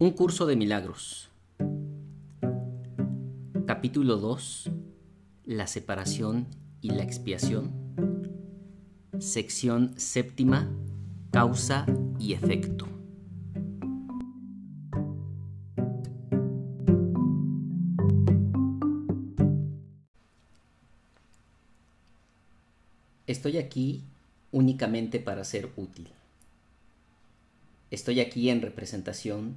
Un curso de milagros. Capítulo 2. La separación y la expiación. Sección séptima. Causa y efecto. Estoy aquí únicamente para ser útil. Estoy aquí en representación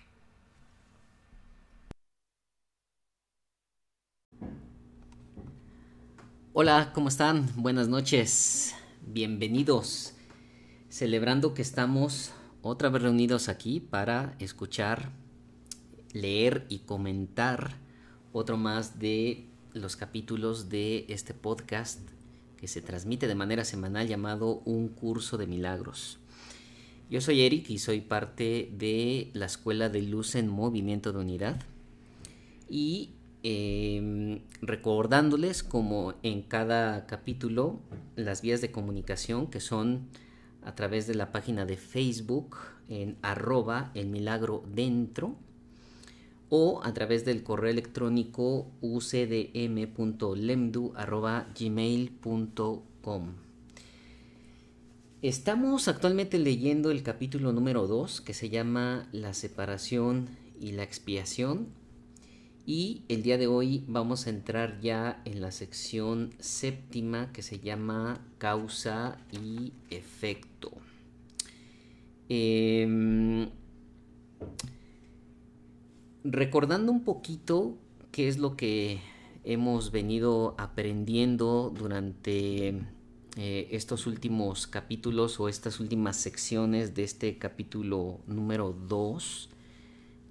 Hola, ¿cómo están? Buenas noches. Bienvenidos. Celebrando que estamos otra vez reunidos aquí para escuchar, leer y comentar otro más de los capítulos de este podcast que se transmite de manera semanal llamado Un curso de milagros. Yo soy Eric y soy parte de la Escuela de Luz en Movimiento de Unidad. Y Em, recordándoles como en cada capítulo las vías de comunicación que son a través de la página de Facebook en arroba el milagro dentro o a través del correo electrónico ucdm.lemdu gmail.com Estamos actualmente leyendo el capítulo número 2 que se llama La separación y la expiación y el día de hoy vamos a entrar ya en la sección séptima que se llama causa y efecto. Em, recordando un poquito qué es lo que hemos venido aprendiendo durante eh, estos últimos capítulos o estas últimas secciones de este capítulo número 2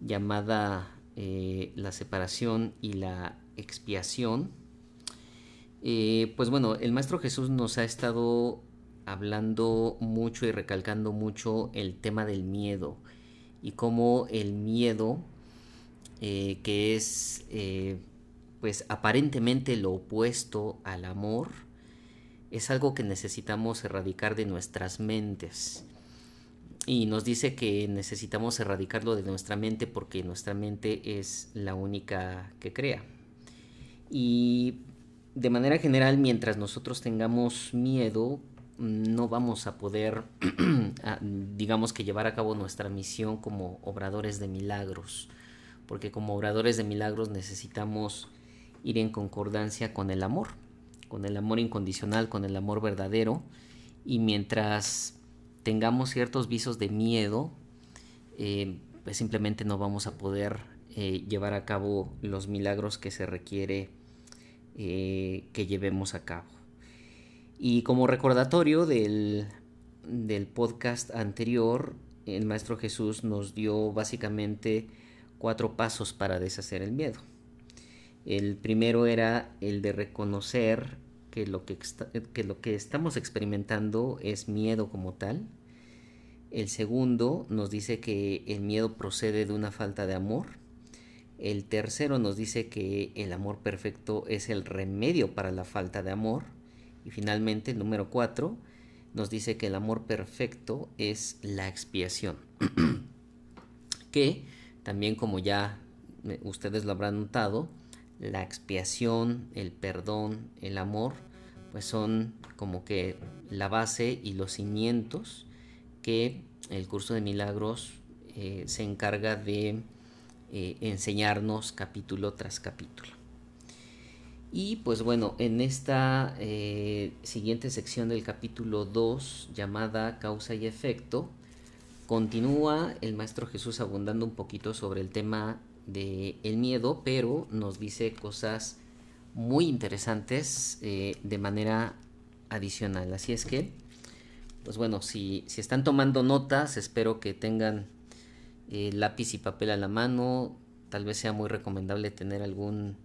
llamada eh, la separación y la expiación, eh, pues bueno, el Maestro Jesús nos ha estado hablando mucho y recalcando mucho el tema del miedo y cómo el miedo, eh, que es pues aparentemente lo opuesto al amor, es algo que necesitamos erradicar de nuestras mentes y nos dice que necesitamos erradicarlo de nuestra mente porque nuestra mente es la única que crea. Y de manera general, mientras nosotros tengamos miedo, no vamos a poder, digamos que llevar a cabo nuestra misión como obradores de milagros, porque como obradores de milagros necesitamos ir en concordancia con el amor, con el amor incondicional, con el amor verdadero, y mientras tengamos ciertos visos de miedo, eh, pues simplemente no vamos a poder eh, llevar a cabo los milagros que se requiere eh, que llevemos a cabo. Y como recordatorio del, del podcast anterior, el Maestro Jesús nos dio básicamente cuatro pasos para deshacer el miedo. El primero era el de reconocer que lo que, que lo que estamos experimentando es miedo como tal. El segundo nos dice que el miedo procede de una falta de amor. El tercero nos dice que el amor perfecto es el remedio para la falta de amor. Y finalmente el número cuatro nos dice que el amor perfecto es la expiación. que también como ya ustedes lo habrán notado, la expiación, el perdón, el amor, pues son como que la base y los cimientos que el curso de milagros eh, se encarga de eh, enseñarnos capítulo tras capítulo. Y pues bueno, en esta eh, siguiente sección del capítulo 2 llamada causa y efecto, continúa el Maestro Jesús abundando un poquito sobre el tema del el miedo, pero nos dice cosas muy interesantes eh, de manera adicional. Así es que, pues bueno, si, si están tomando notas, espero que tengan eh, lápiz y papel a la mano. Tal vez sea muy recomendable tener algún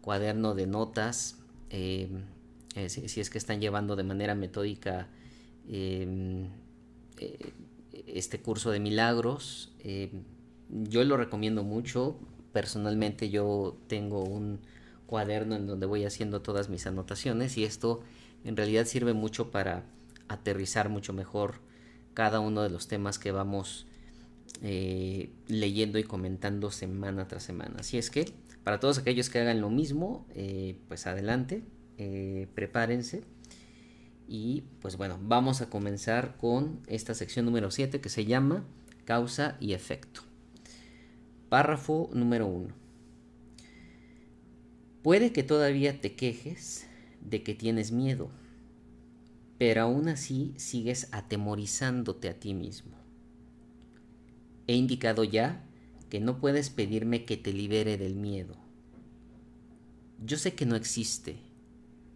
cuaderno de notas eh, si, es que están llevando de manera metódica em, este curso de milagros. Em, yo lo recomiendo mucho. Personalmente yo tengo un cuaderno en donde voy haciendo todas mis anotaciones y esto en realidad sirve mucho para aterrizar mucho mejor cada uno de los temas que vamos eh, leyendo y comentando semana tras semana. Así es que para todos aquellos que hagan lo mismo, eh, pues adelante, eh, prepárense. Y pues bueno, vamos a comenzar con esta sección número 7 que se llama causa y efecto. Párrafo número 1. Puede que todavía te quejes de que tienes miedo, pero aún así sigues atemorizándote a ti mismo. He indicado ya que no puedes pedirme que te libere del miedo. Yo sé que no existe,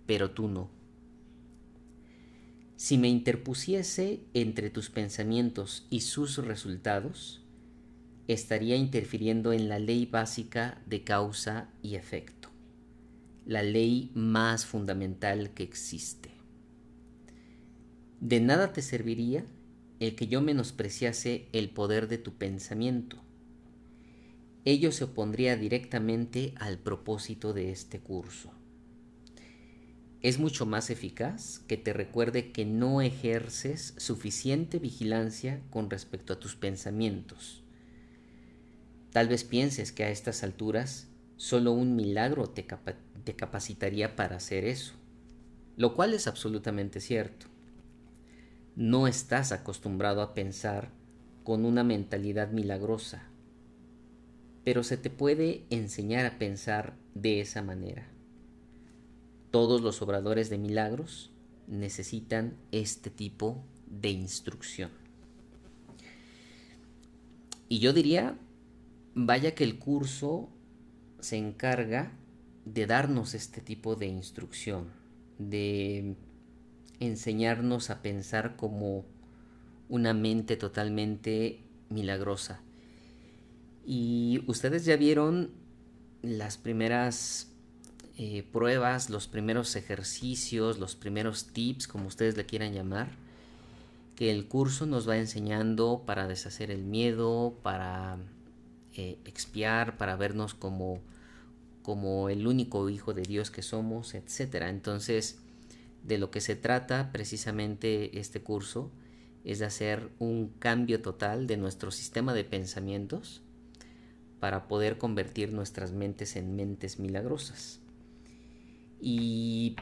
pero tú no. Si me interpusiese entre tus pensamientos y sus resultados, estaría interfiriendo en la ley básica de causa y efecto, la ley más fundamental que existe. De nada te serviría el que yo menospreciase el poder de tu pensamiento. Ello se opondría directamente al propósito de este curso. Es mucho más eficaz que te recuerde que no ejerces suficiente vigilancia con respecto a tus pensamientos. Tal vez pienses que a estas alturas solo un milagro te, capacitaría para hacer eso, lo cual es absolutamente cierto no estás acostumbrado a pensar con una mentalidad milagrosa, pero se te puede enseñar a pensar de esa manera. Todos los obradores de milagros necesitan este tipo de instrucción. Y yo diría, vaya que el curso se encarga de darnos este tipo de instrucción, de enseñarnos a pensar como una mente totalmente milagrosa. Y ustedes ya vieron las primeras eh, pruebas, los primeros ejercicios, los primeros tips, como ustedes le quieran llamar, que el curso nos va enseñando para deshacer el miedo, para eh, expiar, para vernos como, como el único hijo de Dios que somos, etc. Entonces, de lo que se trata precisamente este curso es de hacer un cambio total de nuestro sistema de pensamientos para poder convertir nuestras mentes en mentes milagrosas. Y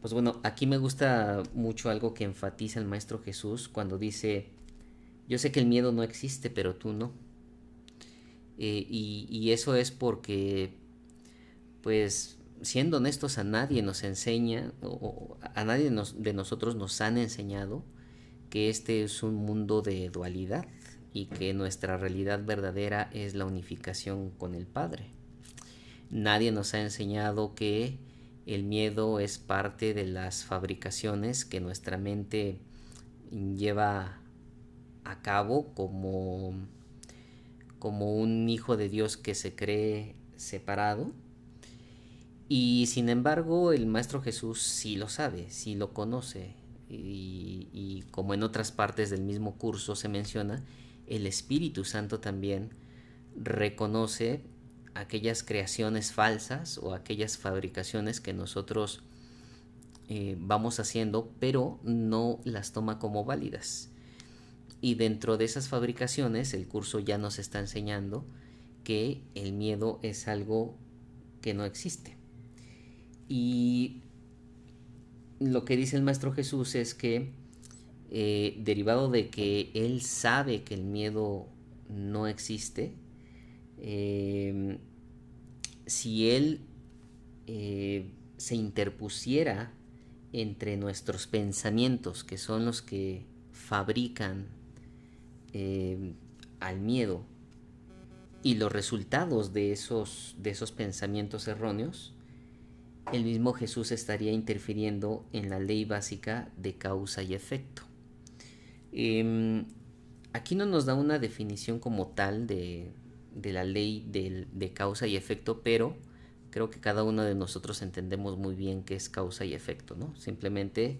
pues bueno, aquí me gusta mucho algo que enfatiza el Maestro Jesús cuando dice, yo sé que el miedo no existe, pero tú no. Eh, y, eso es porque, pues, siendo honestos, a nadie nos enseña, o a nadie de nosotros nos han enseñado que este es un mundo de dualidad y que nuestra realidad verdadera es la unificación con el Padre. Nadie nos ha enseñado que el miedo es parte de las fabricaciones que nuestra mente lleva a cabo como, como un hijo de Dios que se cree separado y sin embargo, el Maestro Jesús sí lo sabe, sí lo conoce. Y, como en otras partes del mismo curso se menciona, el Espíritu Santo también reconoce aquellas creaciones falsas o aquellas fabricaciones que nosotros eh, vamos haciendo, pero no las toma como válidas. Y dentro de esas fabricaciones, el curso ya nos está enseñando que el miedo es algo que no existe. Y lo que dice el Maestro Jesús es que, eh, derivado de que Él sabe que el miedo no existe, em, si Él eh, se interpusiera entre nuestros pensamientos, que son los que fabrican em, al miedo, y los resultados de esos, de esos pensamientos erróneos, el mismo Jesús estaría interfiriendo en la ley básica de causa y efecto. Em, aquí no nos da una definición como tal de, la ley de, causa y efecto, pero creo que cada uno de nosotros entendemos muy bien qué es causa y efecto, ¿no? Simplemente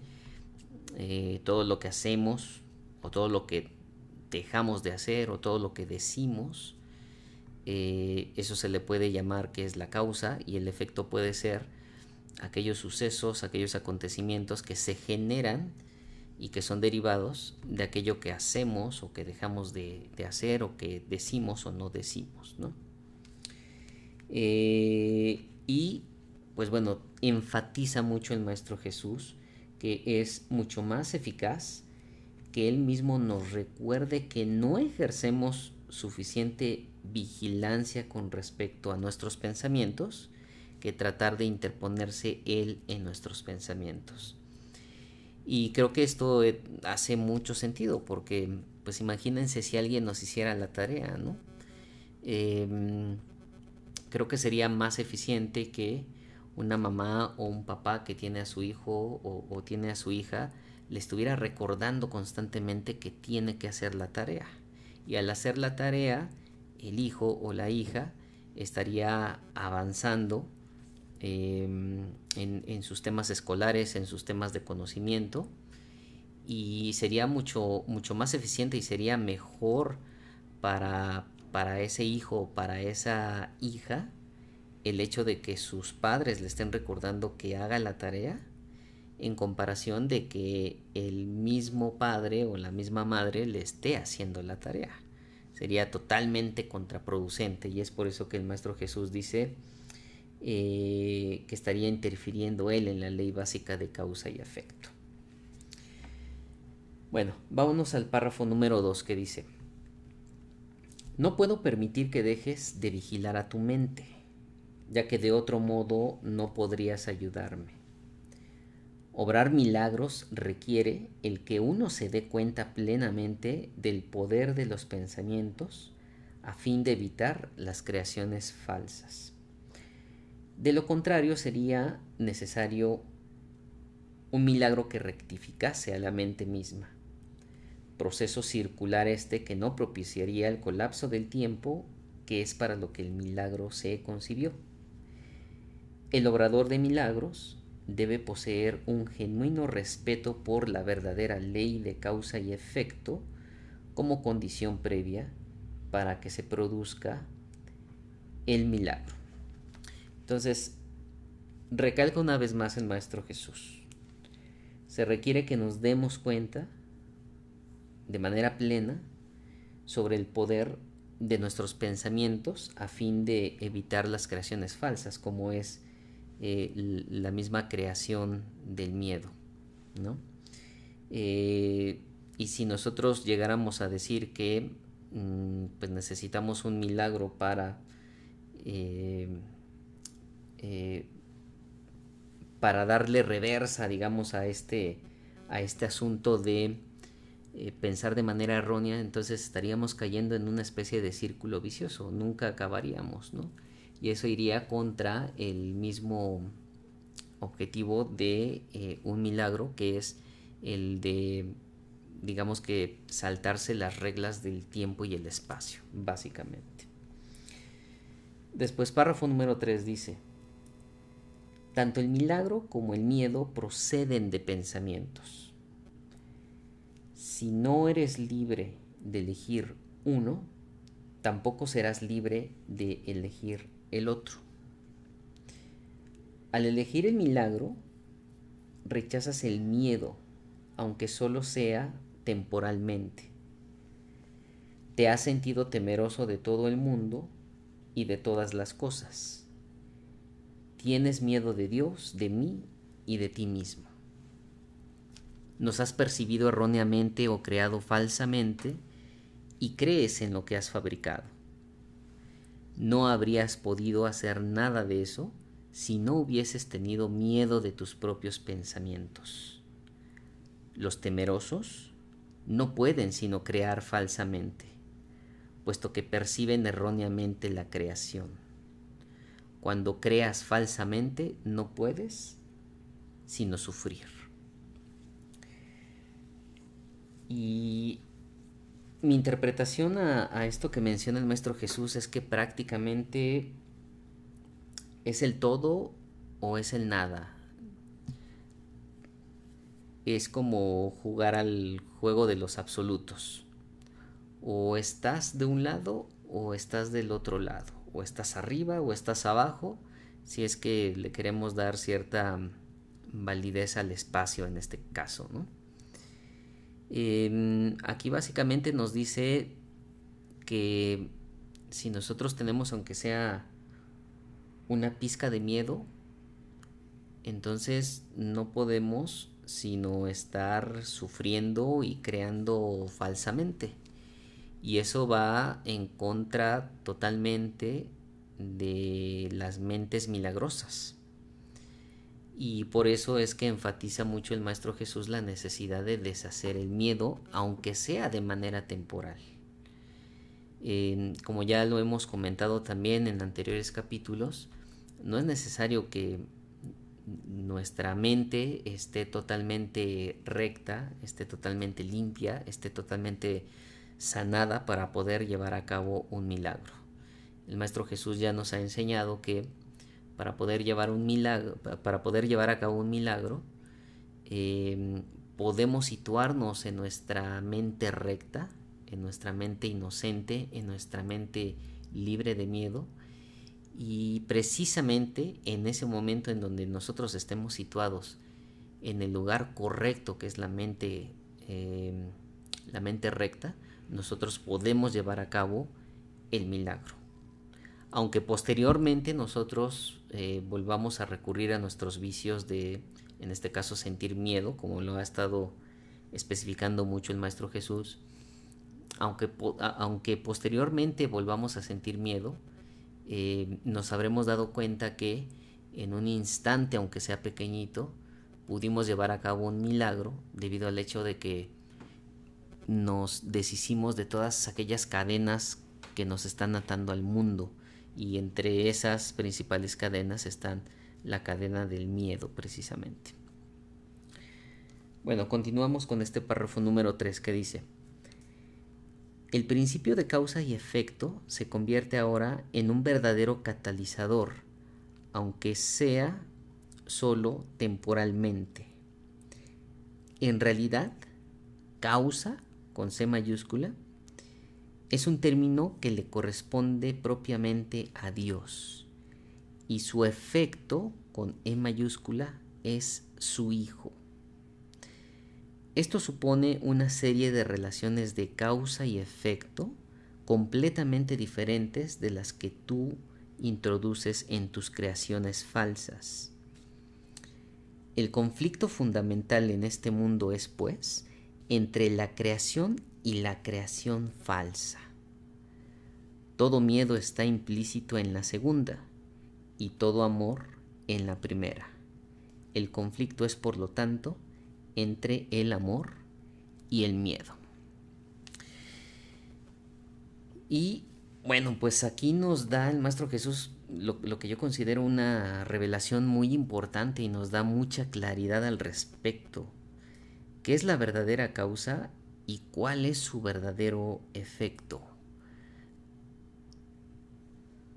eh, todo lo que hacemos o todo lo que dejamos de hacer o todo lo que decimos, eh, eso se le puede llamar que es la causa y el efecto puede ser aquellos sucesos, aquellos acontecimientos que se generan y que son derivados de aquello que hacemos o que dejamos de, hacer o que decimos o no decimos, ¿no? Eh, y pues bueno, enfatiza mucho el Maestro Jesús que es mucho más eficaz que Él mismo nos recuerde que no ejercemos suficiente vigilancia con respecto a nuestros pensamientos que tratar de interponerse Él en nuestros pensamientos. Y creo que esto eh, hace mucho sentido porque, pues imagínense si alguien nos hiciera la tarea, ¿no? Em, creo que sería más eficiente que una mamá o un papá que tiene a su hijo o, tiene a su hija le estuviera recordando constantemente que tiene que hacer la tarea. Y al hacer la tarea, el hijo o la hija estaría avanzando em, en, sus temas escolares, en sus temas de conocimiento, y sería mucho, mucho más eficiente y sería mejor para, para ese hijo, para esa hija, el hecho de que sus padres le estén recordando que haga la tarea en comparación de que el mismo padre o la misma madre le esté haciendo la tarea. Sería totalmente contraproducente y es por eso que el Maestro Jesús dice eh, que estaría interfiriendo él en la ley básica de causa y efecto. Bueno, vámonos al párrafo número 2 que dice, no puedo permitir que dejes de vigilar a tu mente ya que de otro modo no podrías ayudarme. Obrar milagros requiere el que uno se dé cuenta plenamente del poder de los pensamientos a fin de evitar las creaciones falsas. De lo contrario sería necesario un milagro que rectificase a la mente misma, proceso circular este que no propiciaría el colapso del tiempo que es para lo que el milagro se concibió. El obrador de milagros debe poseer un genuino respeto por la verdadera ley de causa y efecto como condición previa para que se produzca el milagro. Entonces, recalca una vez más el Maestro Jesús. Se requiere que nos demos cuenta de manera plena sobre el poder de nuestros pensamientos a fin de evitar las creaciones falsas, como es eh, la misma creación del miedo, ¿no? Eh, y si nosotros llegáramos a decir que mm, pues necesitamos un milagro para eh, para darle reversa, digamos, a este, a este asunto de pensar de manera errónea, entonces estaríamos cayendo en una especie de círculo vicioso, nunca acabaríamos, ¿no? Y eso iría contra el mismo objetivo de eh, un milagro que es el de digamos que saltarse las reglas del tiempo y el espacio básicamente. Después párrafo número 3 dice tanto el milagro como el miedo proceden de pensamientos. Si no eres libre de elegir uno tampoco serás libre de elegir el otro. Al elegir el milagro, rechazas el miedo, aunque solo sea temporalmente. Te has sentido temeroso de todo el mundo y de todas las cosas. Tienes miedo de Dios, de mí y de ti mismo. Nos has percibido erróneamente o creado falsamente y crees en lo que has fabricado no habrías podido hacer nada de eso si no hubieses tenido miedo de tus propios pensamientos. Los temerosos no pueden sino crear falsamente, puesto que perciben erróneamente la creación. Cuando creas falsamente no puedes sino sufrir. Y mi interpretación a, esto que menciona el Maestro Jesús es que prácticamente ¿Es el todo o es el nada? Es como jugar al juego de los absolutos. O estás de un lado o estás del otro lado. O estás arriba o estás abajo. Si es que le queremos dar cierta validez al espacio en este caso. Em, aquí básicamente nos dice que si nosotros tenemos aunque sea una pizca de miedo, entonces no podemos sino estar sufriendo y creando falsamente. Y eso va en contra totalmente de las mentes milagrosas. Y por eso es que enfatiza mucho el Maestro Jesús la necesidad de deshacer el miedo, aunque sea de manera temporal. como ya lo hemos comentado también en anteriores capítulos, no es necesario que nuestra mente esté totalmente recta, esté totalmente limpia, esté totalmente sanada para poder llevar a cabo un milagro. El Maestro Jesús ya nos ha enseñado que para poder llevar un milagro, para poder llevar a cabo un milagro, em, podemos situarnos en nuestra mente recta, en nuestra mente inocente, en nuestra mente libre de miedo. Y precisamente en ese momento en donde nosotros estemos situados en el lugar correcto, que es la mente, em, la mente recta, nosotros podemos llevar a cabo el milagro aunque posteriormente nosotros eh, volvamos a recurrir a nuestros vicios de, en este caso, sentir miedo, como lo ha estado especificando mucho el Maestro Jesús, aunque, aunque posteriormente volvamos a sentir miedo, eh, nos habremos dado cuenta que en un instante, aunque sea pequeñito, pudimos llevar a cabo un milagro debido al hecho de que nos deshicimos de todas aquellas cadenas que nos están atando al mundo y entre esas principales cadenas están la cadena del miedo precisamente. Bueno, continuamos con este párrafo número 3 que dice, el principio de causa y efecto se convierte ahora en un verdadero catalizador, aunque sea solo temporalmente. En realidad, causa, con C mayúscula, es un término que le corresponde propiamente a Dios y su efecto con E mayúscula es su Hijo. Esto supone una serie de relaciones de causa y efecto completamente diferentes de las que tú introduces en tus creaciones falsas. El conflicto fundamental en este mundo es, pues, entre la creación y la creación falsa. Todo miedo está implícito en la segunda y todo amor en la primera. El conflicto es, por lo tanto, entre el amor y el miedo. Y bueno, pues aquí nos da el Maestro Jesús lo, lo, que yo considero una revelación muy importante y nos da mucha claridad al respecto. ¿Qué es la verdadera causa y cuál es su verdadero efecto.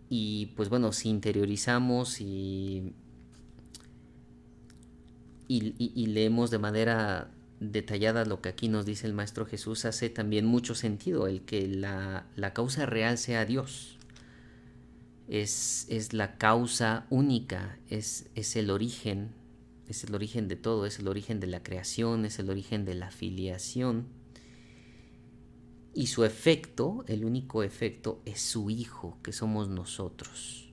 Y pues bueno, si interiorizamos y, y, leemos de manera detallada lo que aquí nos dice el Maestro Jesús, hace también mucho sentido el que la, causa real sea Dios. Es, es, la causa única, es, es el origen, es el origen de todo, es el origen de la creación, es el origen de la filiación y su efecto, el único efecto, es su Hijo, que somos nosotros.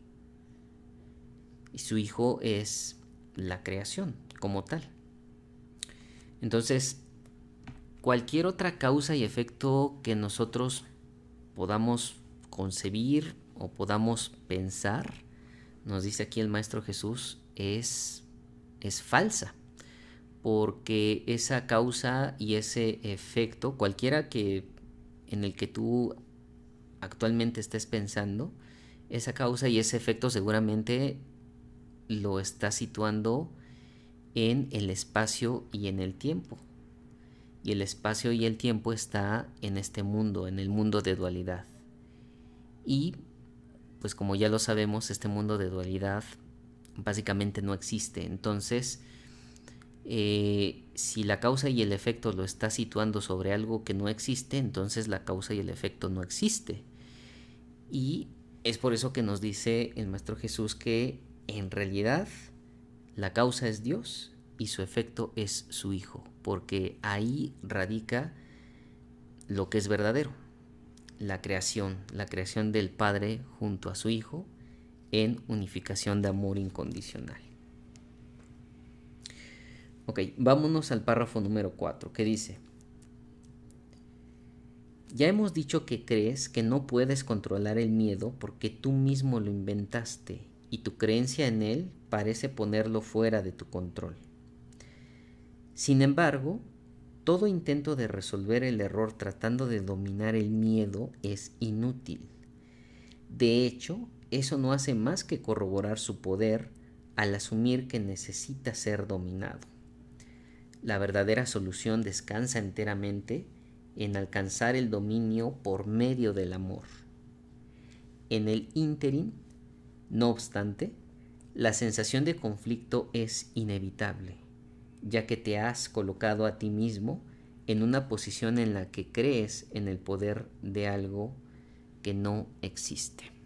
Y su Hijo es la creación como tal. Entonces, cualquier otra causa y efecto que nosotros podamos concebir o podamos pensar, nos dice aquí el Maestro Jesús, es, es falsa. Porque esa causa y ese efecto, cualquiera que en el que tú actualmente estés pensando, esa causa y ese efecto seguramente lo está situando en el espacio y en el tiempo. Y el espacio y el tiempo está en este mundo, en el mundo de dualidad. Y, pues como ya lo sabemos, este mundo de dualidad básicamente no existe. Entonces, eh, si la causa y el efecto lo está situando sobre algo que no existe, entonces la causa y el efecto no existe. Y es por eso que nos dice el Maestro Jesús que en realidad la causa es Dios y su efecto es su Hijo, porque ahí radica lo que es verdadero, la creación, la creación del Padre junto a su Hijo en unificación de amor incondicional. Ok, vámonos al párrafo número 4, que dice, ya hemos dicho que crees que no puedes controlar el miedo porque tú mismo lo inventaste y tu creencia en él parece ponerlo fuera de tu control. Sin embargo, todo intento de resolver el error tratando de dominar el miedo es inútil. De hecho, eso no hace más que corroborar su poder al asumir que necesita ser dominado. La verdadera solución descansa enteramente en alcanzar el dominio por medio del amor. En el ínterin, no obstante, la sensación de conflicto es inevitable, ya que te has colocado a ti mismo en una posición en la que crees en el poder de algo que no existe.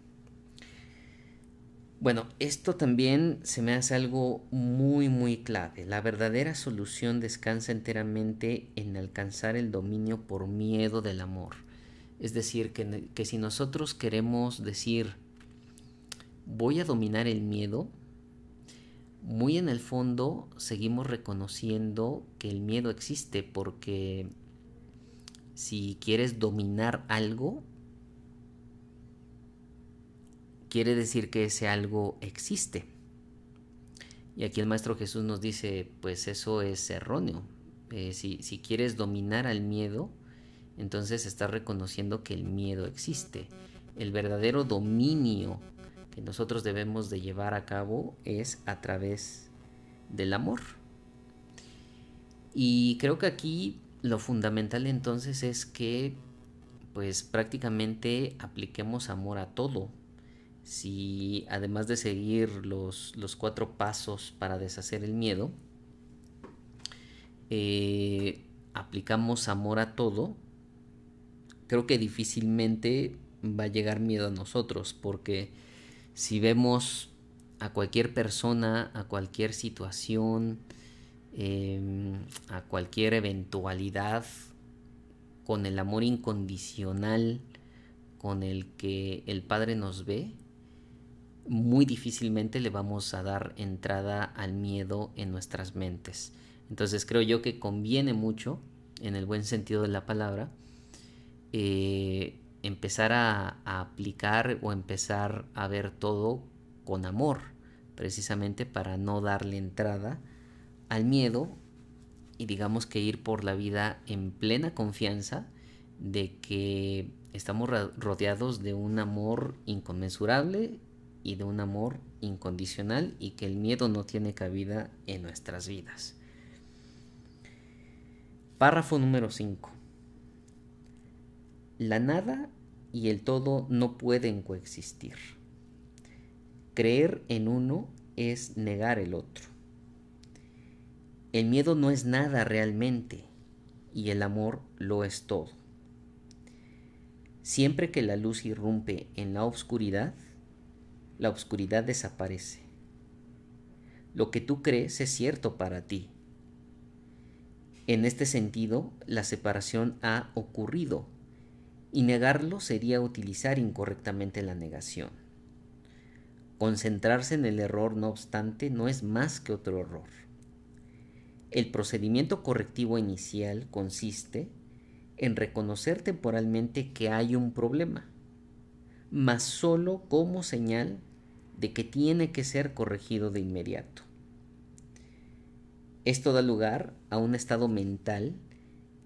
Bueno, esto también se me hace algo muy, muy clave. La verdadera solución descansa enteramente en alcanzar el dominio por miedo del amor. Es decir, que, que si nosotros queremos decir, voy a dominar el miedo, muy en el fondo seguimos reconociendo que el miedo existe porque si quieres dominar algo, quiere decir que ese algo existe. Y aquí el Maestro Jesús nos dice, pues eso es erróneo. Eh, si, si quieres dominar al miedo, entonces estás reconociendo que el miedo existe. El verdadero dominio que nosotros debemos de llevar a cabo es a través del amor. Y creo que aquí lo fundamental entonces es que pues prácticamente apliquemos amor a todo, si además de seguir los, cuatro pasos para deshacer el miedo, eh, aplicamos amor a todo, creo que difícilmente va a llegar miedo a nosotros, porque si vemos a cualquier persona, a cualquier situación, em, a cualquier eventualidad, con el amor incondicional con el que el Padre nos ve, muy difícilmente le vamos a dar entrada al miedo en nuestras mentes. Entonces creo yo que conviene mucho, en el buen sentido de la palabra, eh, empezar a, aplicar o empezar a ver todo con amor, precisamente para no darle entrada al miedo y digamos que ir por la vida en plena confianza de que estamos rodeados de un amor inconmensurable y de un amor incondicional y que el miedo no tiene cabida en nuestras vidas. Párrafo número 5. La nada y el todo no pueden coexistir. Creer en uno es negar el otro. El miedo no es nada realmente y el amor lo es todo. Siempre que la luz irrumpe en la oscuridad, la oscuridad desaparece. Lo que tú crees es cierto para ti. En este sentido, la separación ha ocurrido y negarlo sería utilizar incorrectamente la negación. Concentrarse en el error, no obstante, no es más que otro error. El procedimiento correctivo inicial consiste en reconocer temporalmente que hay un problema mas solo como señal de que tiene que ser corregido de inmediato. Esto da lugar a un estado mental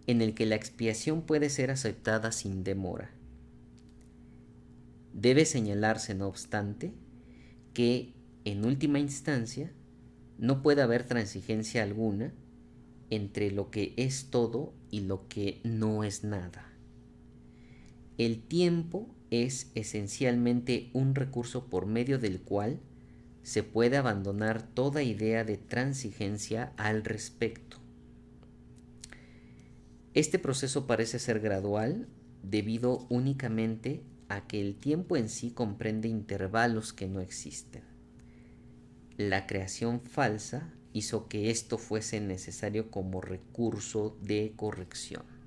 en el que la expiación puede ser aceptada sin demora. Debe señalarse, no obstante, que, en última instancia, no puede haber transigencia alguna entre lo que es todo y lo que no es nada. El tiempo es esencialmente un recurso por medio del cual se puede abandonar toda idea de transigencia al respecto. Este proceso parece ser gradual debido únicamente a que el tiempo en sí comprende intervalos que no existen. La creación falsa hizo que esto fuese necesario como recurso de corrección.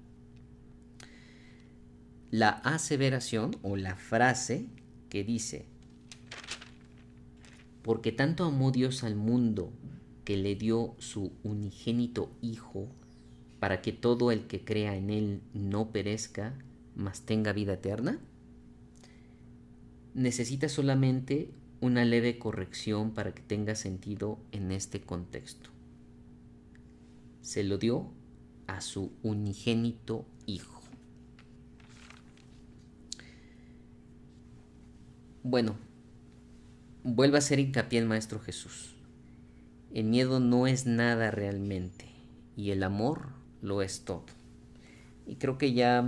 La aseveración o la frase que dice, porque tanto amó Dios al mundo que le dio su unigénito Hijo, para que todo el que crea en Él no perezca, mas tenga vida eterna? Necesita solamente una leve corrección para que tenga sentido en este contexto. Se lo dio a su unigénito Hijo. Bueno, vuelve a hacer hincapié el Maestro Jesús. El miedo no es nada realmente y el amor lo es todo. Y creo que ya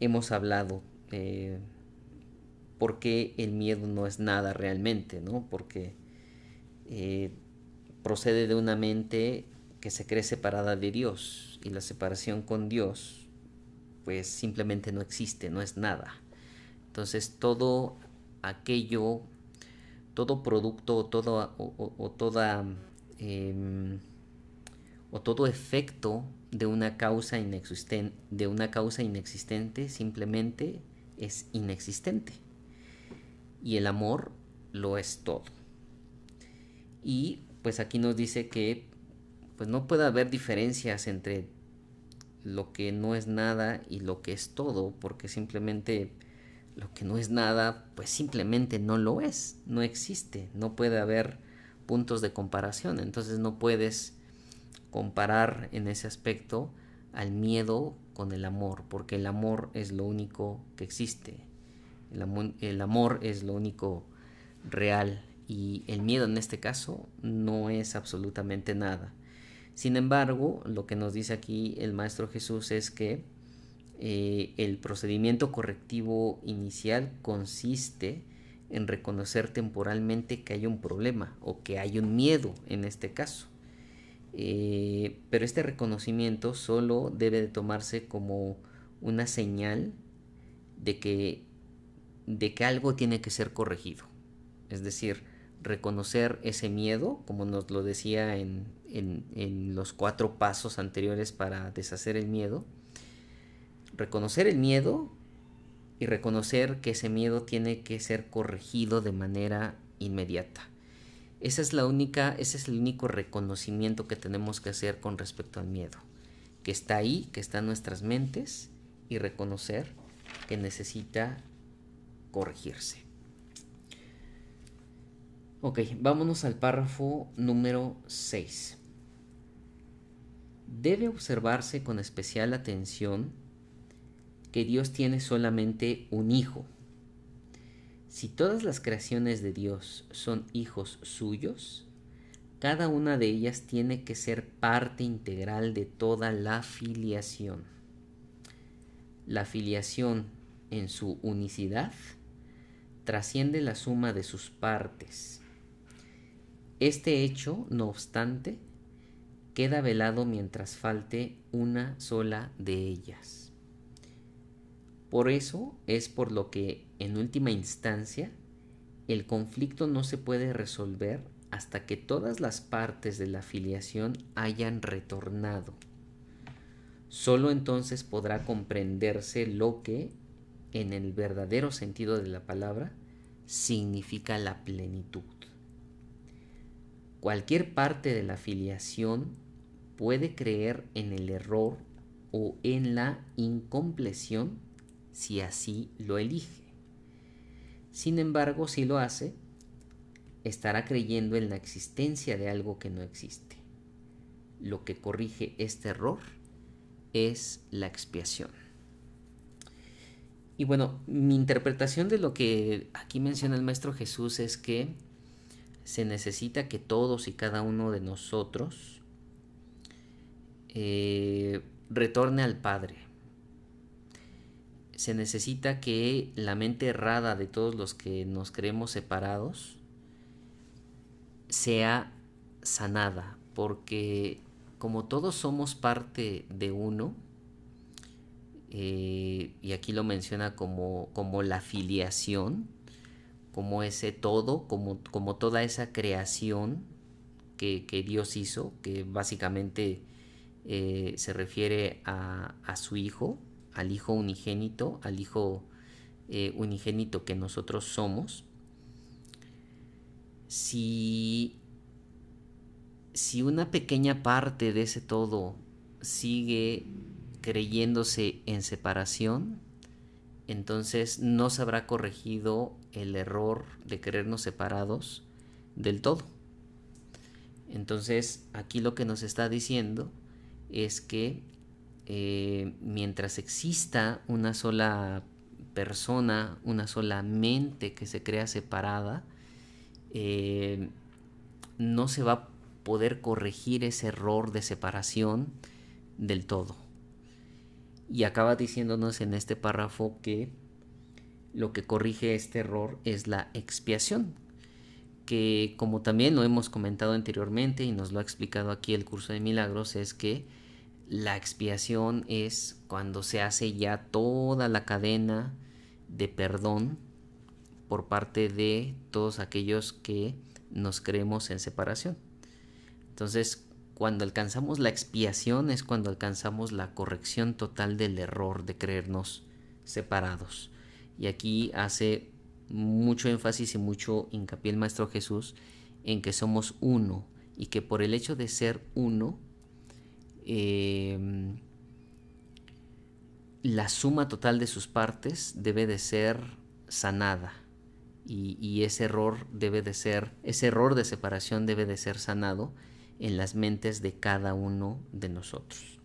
hemos hablado eh, por qué el miedo no es nada realmente, ¿no? Porque eh, procede de una mente que se cree separada de Dios y la separación con Dios pues simplemente no existe, no es nada. Entonces todo aquello, todo producto o, todo, o, toda... Em, o todo efecto de una causa de una causa inexistente simplemente es inexistente. Y el amor lo es todo. Y pues aquí nos dice que pues no puede haber diferencias entre lo que no es nada y lo que es todo, porque simplemente lo que no es nada, pues simplemente no lo es, no existe, no puede haber puntos de comparación, entonces no puedes comparar en ese aspecto al miedo con el amor, porque el amor es lo único que existe. El amor, es lo único real y el miedo en este caso no es absolutamente nada. Sin embargo, lo que nos dice aquí el Maestro Jesús es que eh, el procedimiento correctivo inicial consiste en reconocer temporalmente que hay un problema o que hay un miedo en este caso. Eh, pero este reconocimiento solo debe de tomarse como una señal de que, de que algo tiene que ser corregido. Es decir, reconocer ese miedo, como nos lo decía en, en los cuatro pasos anteriores para deshacer el miedo. Reconocer el miedo y reconocer que ese miedo tiene que ser corregido de manera inmediata. Esa es la única, ese es el único reconocimiento que tenemos que hacer con respecto al miedo, que está ahí, que está en nuestras mentes y reconocer que necesita corregirse. Ok, vámonos al párrafo número 6. Debe observarse con especial atención que Dios tiene solamente un hijo si todas las creaciones de Dios son hijos suyos, cada una de ellas tiene que ser parte integral de toda la filiación. La filiación en su unicidad trasciende la suma de sus partes. Este hecho, no obstante, queda velado mientras falte una sola de ellas. Por eso es por lo que en última instancia, el conflicto no se puede resolver hasta que todas las partes de la filiación hayan retornado. Solo entonces podrá comprenderse lo que, en el verdadero sentido de la palabra, significa la plenitud. Cualquier parte de la filiación puede creer en el error o en la incompleción si así lo elige. Sin embargo, si lo hace, estará creyendo en la existencia de algo que no existe. Lo que corrige este error es la expiación. Y bueno, mi interpretación de lo que aquí menciona el Maestro Jesús es que se necesita que todos y cada uno de nosotros eh, retorne al Padre se necesita que la mente errada de todos los que nos creemos separados sea sanada, porque como todos somos parte de uno, eh, y aquí lo menciona como, como la filiación, como ese todo, como, como toda esa creación que, Dios hizo, que básicamente eh, se refiere a, su Hijo, al Hijo unigénito, al Hijo eh, unigénito que nosotros somos. Si, si una pequeña parte de ese todo sigue creyéndose en separación, entonces no se habrá corregido el error de creernos separados del todo. Entonces aquí lo que nos está diciendo es que eh, mientras exista una sola persona, una sola mente que se crea separada, eh, no se va a poder corregir ese error de separación del todo. Y acaba diciéndonos en este párrafo que lo que corrige este error es la expiación, que como también lo hemos comentado anteriormente y nos lo ha explicado aquí el curso de milagros, es que la expiación es cuando se hace ya toda la cadena de perdón por parte de todos aquellos que nos creemos en separación. Entonces, cuando alcanzamos la expiación es cuando alcanzamos la corrección total del error de creernos separados. Y aquí hace mucho énfasis y mucho hincapié el Maestro Jesús en que somos uno y que por el hecho de ser uno, em, la suma total de sus partes debe de ser sanada y, y, ese error debe de ser, ese error de separación debe de ser sanado en las mentes de cada uno de nosotros.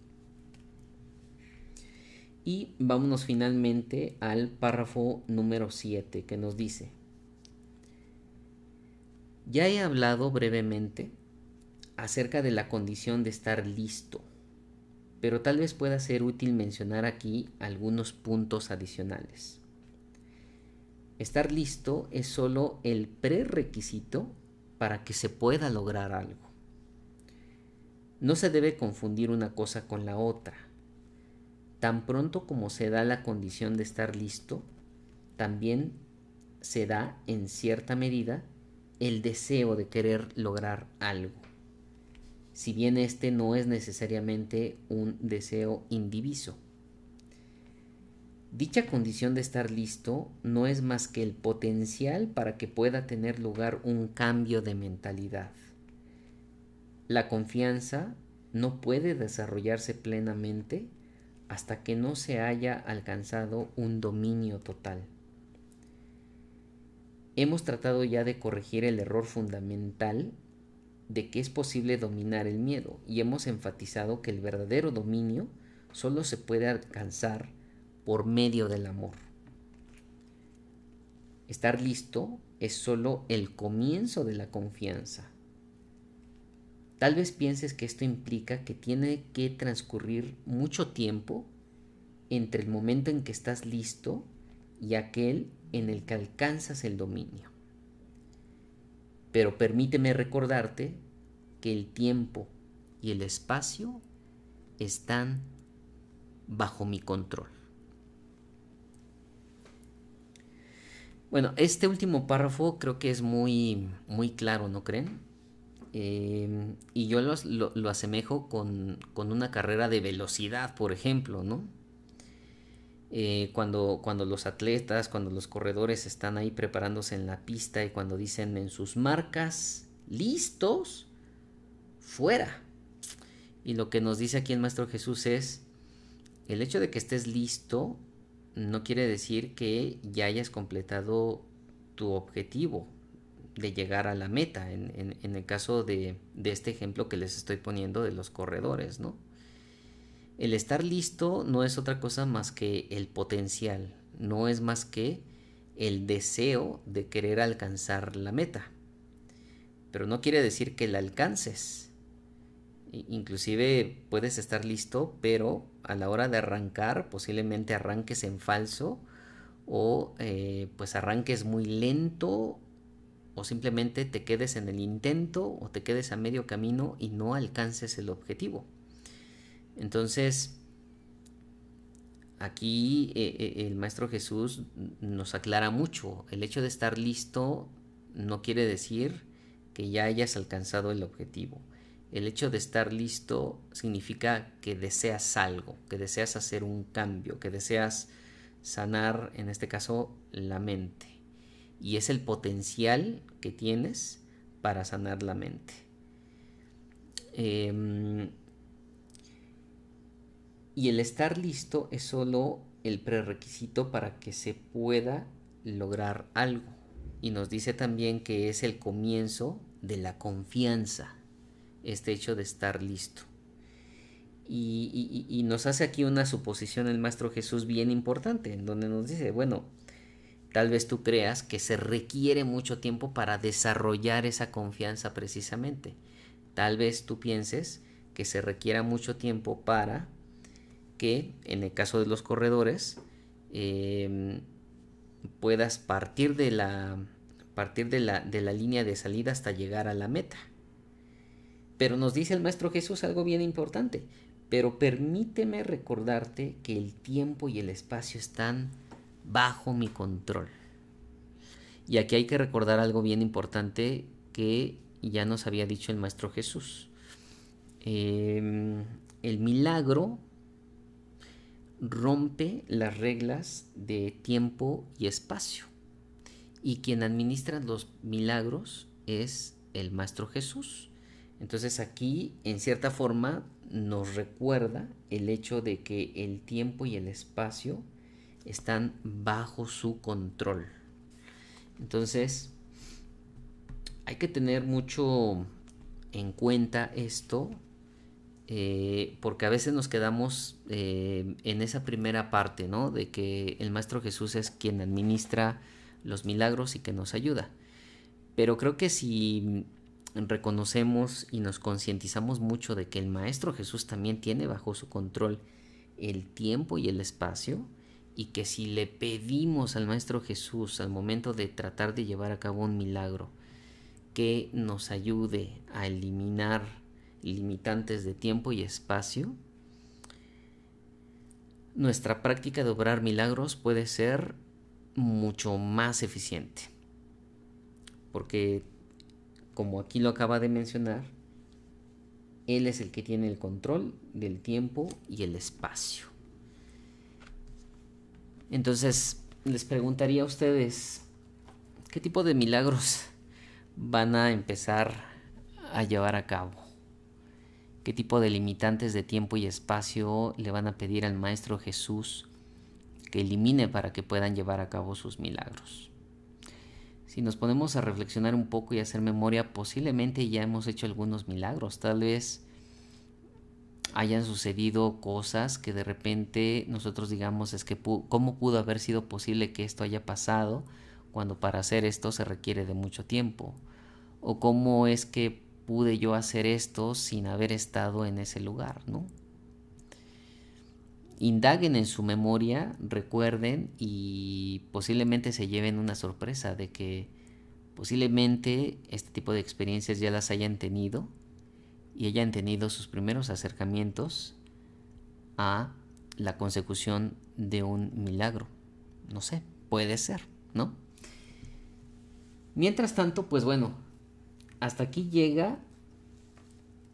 Y vámonos finalmente al párrafo número 7 que nos dice, ya he hablado brevemente acerca de la condición de estar listo, pero tal vez pueda ser útil mencionar aquí algunos puntos adicionales. Estar listo es solo el prerequisito para que se pueda lograr algo. No se debe confundir una cosa con la otra. Tan pronto como se da la condición de estar listo, también se da en cierta medida el deseo de querer lograr algo. Si bien este no es necesariamente un deseo indiviso. Dicha condición de estar listo no es más que el potencial para que pueda tener lugar un cambio de mentalidad. La confianza no puede desarrollarse plenamente hasta que no se haya alcanzado un dominio total. Hemos tratado ya de corregir el error fundamental de que es posible dominar el miedo y hemos enfatizado que el verdadero dominio solo se puede alcanzar por medio del amor. Estar listo es solo el comienzo de la confianza. Tal vez pienses que esto implica que tiene que transcurrir mucho tiempo entre el momento en que estás listo y aquel en el que alcanzas el dominio. Pero permíteme recordarte que el tiempo y el espacio están bajo mi control. Bueno, este último párrafo creo que es muy, muy claro, ¿no creen? Em, y yo lo, asemejo con, una carrera de velocidad, por ejemplo, ¿no? Eh, cuando, cuando los atletas, cuando los corredores están ahí preparándose en la pista y cuando dicen en sus marcas, listos, fuera. Y lo que nos dice aquí el Maestro Jesús es, el hecho de que estés listo no quiere decir que ya hayas completado tu objetivo, de llegar a la meta, en, el caso de, de, este ejemplo que les estoy poniendo de los corredores, ¿no? El estar listo no es otra cosa más que el potencial, no es más que el deseo de querer alcanzar la meta. Pero no quiere decir que la alcances. Inclusive puedes estar listo, pero a la hora de arrancar posiblemente arranques en falso o eh, pues arranques muy lento o simplemente te quedes en el intento o te quedes a medio camino y no alcances el objetivo. Entonces, aquí eh, eh, el Maestro Jesús nos aclara mucho. El hecho de estar listo no quiere decir que ya hayas alcanzado el objetivo. El hecho de estar listo significa que deseas algo, que deseas hacer un cambio, que deseas sanar, en este caso, la mente. Y es el potencial que tienes para sanar la mente. Em, y el estar listo es solo el prerequisito para que se pueda lograr algo. Y nos dice también que es el comienzo de la confianza este hecho de estar listo. Y, nos hace aquí una suposición el Maestro Jesús bien importante, en donde nos dice, bueno, tal vez tú creas que se requiere mucho tiempo para desarrollar esa confianza precisamente. Tal vez tú pienses que se requiera mucho tiempo para que, en el caso de los corredores, em, puedas partir de la partir de la, de la línea de salida hasta llegar a la meta. Pero nos dice el Maestro Jesús algo bien importante. Pero permíteme recordarte que el tiempo y el espacio están bajo mi control. Y aquí hay que recordar algo bien importante que ya nos había dicho el Maestro Jesús. Em, el milagro rompe las reglas de tiempo y espacio. Y quien administra los milagros es el Maestro Jesús. Entonces aquí, en cierta forma, nos recuerda el hecho de que el tiempo y el espacio están bajo su control. Entonces, hay que tener mucho en cuenta esto, eh, porque a veces nos quedamos eh, en esa primera parte, ¿no? De que el Maestro Jesús es quien administra los milagros y que nos ayuda. Pero creo que si reconocemos y nos concientizamos mucho de que el Maestro Jesús también tiene bajo su control el tiempo y el espacio, y que si le pedimos al Maestro Jesús al momento de tratar de llevar a cabo un milagro, que nos ayude a eliminar limitantes de tiempo y espacio, nuestra práctica de obrar milagros puede ser mucho más eficiente. Porque como aquí lo acaba de mencionar, Él es el que tiene el control del tiempo y el espacio. Entonces, les preguntaría a ustedes, ¿qué tipo de milagros van a empezar a llevar a cabo? ¿Qué tipo de limitantes de tiempo y espacio le van a pedir al Maestro Jesús que elimine para que puedan llevar a cabo sus milagros? si nos ponemos a reflexionar un poco y hacer memoria, posiblemente ya hemos hecho algunos milagros. Tal vez hayan sucedido cosas que de repente nosotros digamos es que cómo pudo haber sido posible que esto haya pasado cuando para hacer esto se requiere de mucho tiempo. O cómo es que pude yo hacer esto sin haber estado en ese lugar, ¿no? indaguen en su memoria, recuerden y posiblemente se lleven una sorpresa de que posiblemente este tipo de experiencias ya las hayan tenido y hayan tenido sus primeros acercamientos a la consecución de un milagro. No sé, puede ser, ¿no? Mientras tanto, pues bueno, hasta aquí llega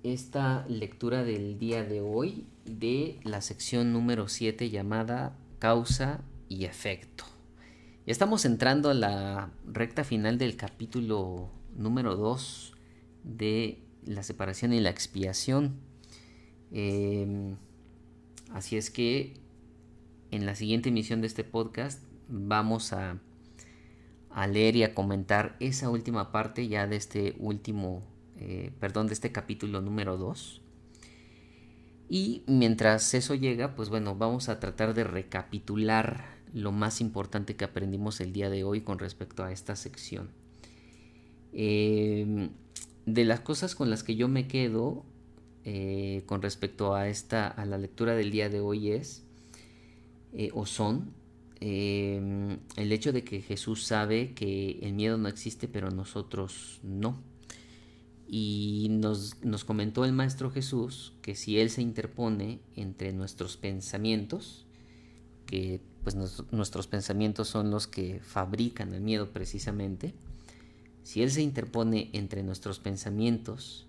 esta lectura del día de hoy de la sección número 7 llamada causa y efecto. Ya estamos entrando a la recta final del capítulo número 2 de la separación y la expiación. Em, así es que en la siguiente emisión de este podcast vamos a, a leer y a comentar esa última parte ya de este último, eh, perdón, de este capítulo número 2. Y mientras eso llega, pues bueno, vamos a tratar de recapitular lo más importante que aprendimos el día de hoy con respecto a esta sección. Em, de las cosas con las que yo me quedo eh, con respecto a esta a la lectura del día de hoy es eh, o son em, el hecho de que Jesús sabe que el miedo no existe, pero nosotros no. Y nos, nos comentó el Maestro Jesús que si Él se interpone entre nuestros pensamientos, que pues nuestros pensamientos son los que fabrican el miedo precisamente, si Él se interpone entre nuestros pensamientos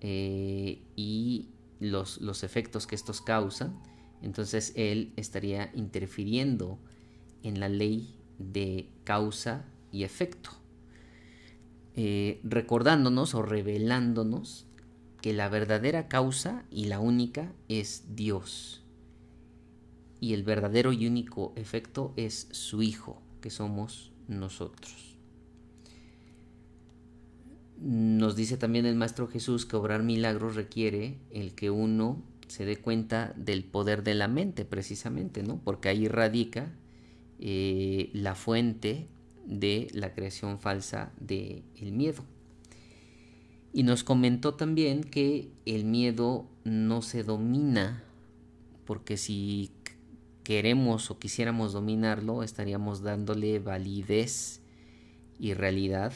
eh, y los, los efectos que estos causan, entonces Él estaría interfiriendo en la ley de causa y efecto, eh, recordándonos o revelándonos que la verdadera causa y la única es Dios. Y el verdadero y único efecto es su Hijo, que somos nosotros. Nos dice también el Maestro Jesús que obrar milagros requiere el que uno se dé cuenta del poder de la mente, precisamente, ¿no? Porque ahí radica eh, la fuente de la creación falsa del el miedo. Y nos comentó también que el miedo no se domina, porque si queremos o quisiéramos dominarlo, estaríamos dándole validez y realidad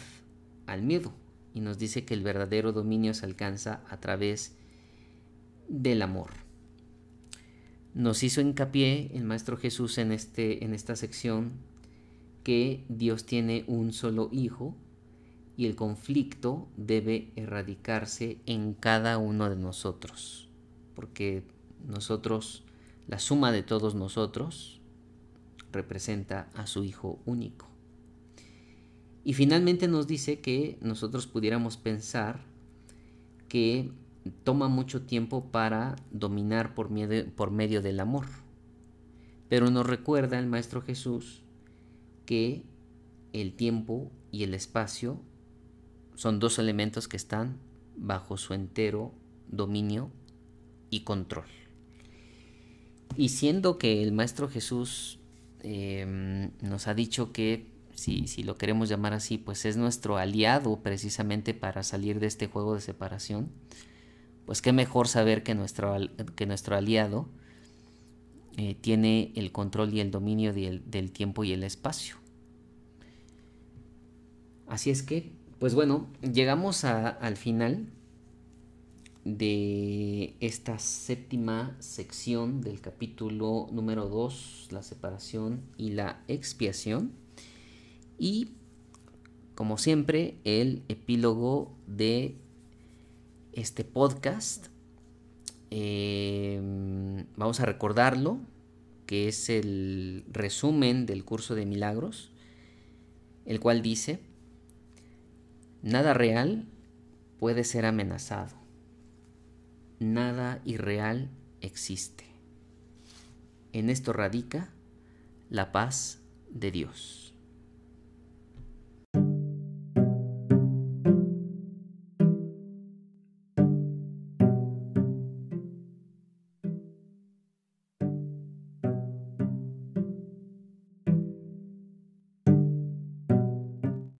al miedo. Y nos dice que el verdadero dominio se alcanza a través del amor. Nos hizo hincapié el Maestro Jesús en, este, en esta sección que Dios tiene un solo hijo y el conflicto debe erradicarse en cada uno de nosotros, porque nosotros, la suma de todos nosotros, representa a su Hijo único. Y finalmente nos dice que nosotros pudiéramos pensar que toma mucho tiempo para dominar por medio, por medio del amor. Pero nos recuerda el Maestro Jesús que el tiempo y el espacio son dos elementos que están bajo su entero dominio y control. Y siendo que el Maestro Jesús em, nos ha dicho que, si, si lo queremos llamar así, pues es nuestro aliado precisamente para salir de este juego de separación, pues qué mejor saber que nuestro, que nuestro aliado eh, tiene el control y el dominio del tiempo y el espacio. Así es que, pues bueno, llegamos al final de esta séptima sección del capítulo número 2, la separación y la expiación. Y, como siempre, el epílogo de este podcast. Em, vamos a recordarlo, que es el resumen del curso de milagros, el cual dice, nada real puede ser amenazado, nada irreal existe. En esto radica la paz de Dios.